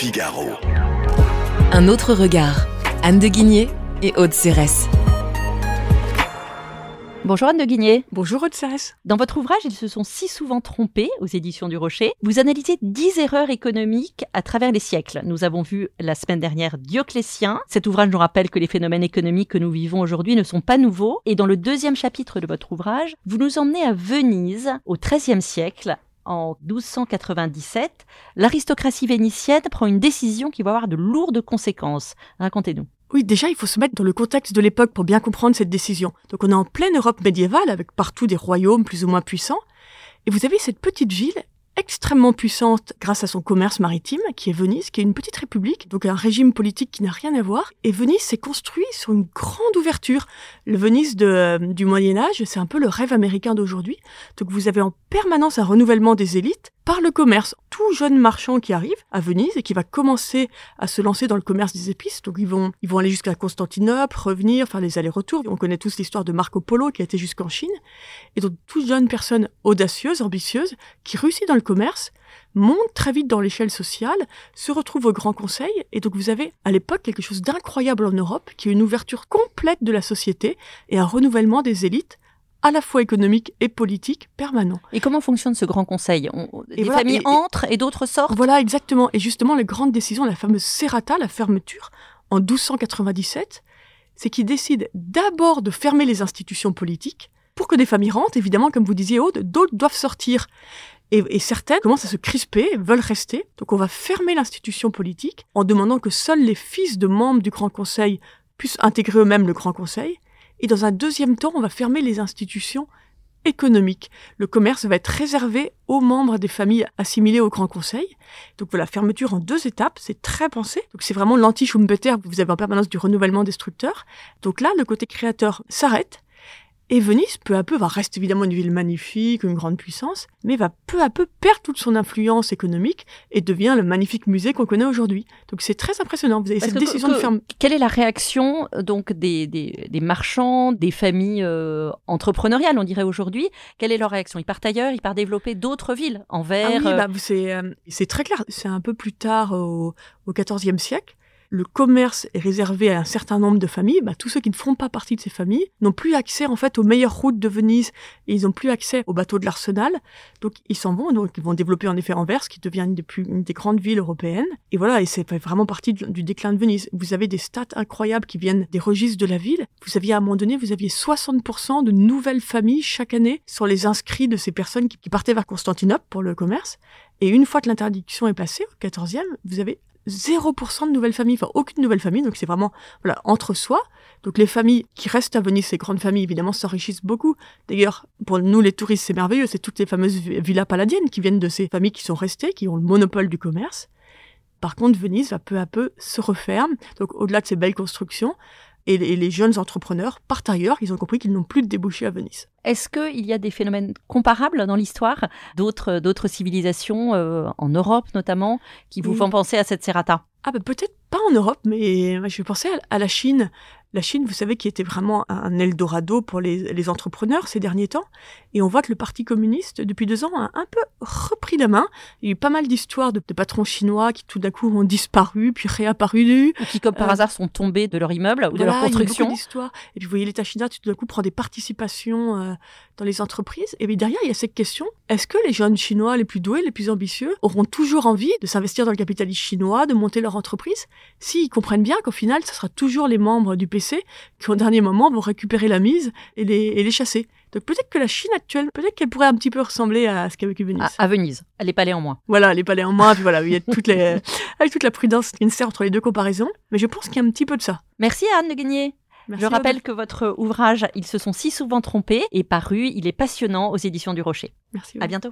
Figaro. Un autre regard. Anne de Guigné et Aude Cérès. Bonjour Anne de Guigné. Bonjour Aude Cérès. Dans votre ouvrage, ils se sont si souvent trompés aux éditions du Rocher. Vous analysez 10 erreurs économiques à travers les siècles. Nous avons vu la semaine dernière Dioclétien. Cet ouvrage nous rappelle que les phénomènes économiques que nous vivons aujourd'hui ne sont pas nouveaux. Et dans le deuxième chapitre de votre ouvrage, vous nous emmenez à Venise au XIIIe siècle en 1297, l'aristocratie vénitienne prend une décision qui va avoir de lourdes conséquences. Racontez-nous. Oui, déjà, il faut se mettre dans le contexte de l'époque pour bien comprendre cette décision. Donc, on est en pleine Europe médiévale, avec partout des royaumes plus ou moins puissants. Et vous avez cette petite ville extrêmement puissante grâce à son commerce maritime, qui est Venise, qui est une petite république, donc un régime politique qui n'a rien à voir. Et Venise s'est construit sur une grande ouverture. Le Venise euh, du Moyen Âge, c'est un peu le rêve américain d'aujourd'hui. Donc vous avez en permanence un renouvellement des élites par le commerce. Tout jeune marchand qui arrive à Venise et qui va commencer à se lancer dans le commerce des épices, donc ils vont, ils vont aller jusqu'à Constantinople, revenir, faire les allers-retours. On connaît tous l'histoire de Marco Polo qui a été jusqu'en Chine. Et donc toute jeune personne audacieuse, ambitieuse, qui réussit dans le commerce, monte très vite dans l'échelle sociale, se retrouve au Grand Conseil, et donc vous avez à l'époque quelque chose d'incroyable en Europe, qui est une ouverture complète de la société et un renouvellement des élites à la fois économique et politique permanent. Et comment fonctionne ce grand conseil On, Des familles entrent et d'autres sortent? Voilà, exactement. Et justement, les grandes décisions, la fameuse serrata, la fermeture, en 1297, c'est qu'ils décident d'abord de fermer les institutions politiques pour que des familles rentrent, évidemment, comme vous disiez, Aude, d'autres doivent sortir. Et, et, certaines commencent à se crisper, veulent rester. Donc on va fermer l'institution politique en demandant que seuls les fils de membres du Grand Conseil puissent intégrer eux-mêmes le Grand Conseil. Et dans un deuxième temps, on va fermer les institutions économiques. Le commerce va être réservé aux membres des familles assimilées au Grand Conseil. Donc voilà, fermeture en deux étapes, c'est très pensé. Donc c'est vraiment l'anti-Schumpeter, vous avez en permanence du renouvellement des structeurs. Donc là, le côté créateur s'arrête et Venise, peu à peu, va rester évidemment une ville magnifique, une grande puissance, mais va peu à peu perdre toute son influence économique et devient le magnifique musée qu'on connaît aujourd'hui. Donc c'est très impressionnant. Vous avez cette décision de fermer. Quelle est la réaction euh, donc des, des, des marchands, des familles euh, entrepreneuriales, on dirait aujourd'hui? Quelle est leur réaction? Ils partent ailleurs, ils partent développer d'autres villes, Envers. Ah oui, bah, c'est euh, c'est très clair. C'est un peu plus tard au, au XIVe siècle le commerce est réservé à un certain nombre de familles, bah, tous ceux qui ne font pas partie de ces familles n'ont plus accès en fait aux meilleures routes de Venise et ils n'ont plus accès aux bateaux de l'Arsenal. Donc ils s'en vont, donc ils vont développer en effet Anvers, qui devient une des, plus, grandes villes européennes. Et voilà, et c'est vraiment partie du, du, déclin de Venise. Vous avez des stats incroyables qui viennent des registres de la ville. Vous aviez à un moment donné, vous aviez 60% de nouvelles familles chaque année sur les inscrits de ces personnes qui, qui partaient vers Constantinople pour le commerce. Et une fois que l'interdiction est passée, au 14e, vous avez 0% de nouvelles familles, enfin aucune nouvelle famille, donc c'est vraiment voilà entre soi. Donc les familles qui restent à Venise, ces grandes familles évidemment s'enrichissent beaucoup. D'ailleurs, pour nous les touristes, c'est merveilleux, c'est toutes les fameuses villas palladiennes qui viennent de ces familles qui sont restées, qui ont le monopole du commerce. Par contre, Venise va peu à peu se referme. Donc au-delà de ces belles constructions, et les jeunes entrepreneurs partent ailleurs, ils ont compris qu'ils n'ont plus de débouchés à Venise. Est-ce qu'il y a des phénomènes comparables dans l'histoire d'autres, d'autres civilisations, euh, en Europe notamment, qui vous font penser à cette serrata Ah bah peut-être pas en Europe, mais je vais penser à la Chine. La Chine, vous savez, qui était vraiment un Eldorado pour les, les, entrepreneurs ces derniers temps. Et on voit que le Parti communiste, depuis deux ans, a un peu repris la main. Il y a eu pas mal d'histoires de, de, patrons chinois qui tout d'un coup ont disparu, puis réapparu. Ou qui, comme par euh, hasard, sont tombés de leur immeuble ou voilà, de leur construction. Il y a d'histoires. Et puis vous voyez l'État chinois, tout d'un coup, prend des participations euh, dans les entreprises. Et bien derrière, il y a cette question, est-ce que les jeunes chinois les plus doués, les plus ambitieux, auront toujours envie de s'investir dans le capitalisme chinois, de monter leur entreprise? S'ils comprennent bien qu'au final, ce sera toujours les membres du Qui, au dernier moment, vont récupérer la mise et les, et les chasser. Donc peut-être que la Chine actuelle, peut-être qu'elle pourrait un petit peu ressembler à ce qu'a vécu Venise. À, à, Venise, les palais en moins. Voilà, les palais en moins, puis voilà, il y a toutes les, avec toute la prudence nécessaire entre les deux comparaisons. Mais je pense qu'il y a un petit peu de ça. Merci Anne de Gagné. Merci je rappelle que votre ouvrage Ils se sont si souvent trompés est paru. Il est passionnant aux éditions du Rocher. Merci. À bientôt.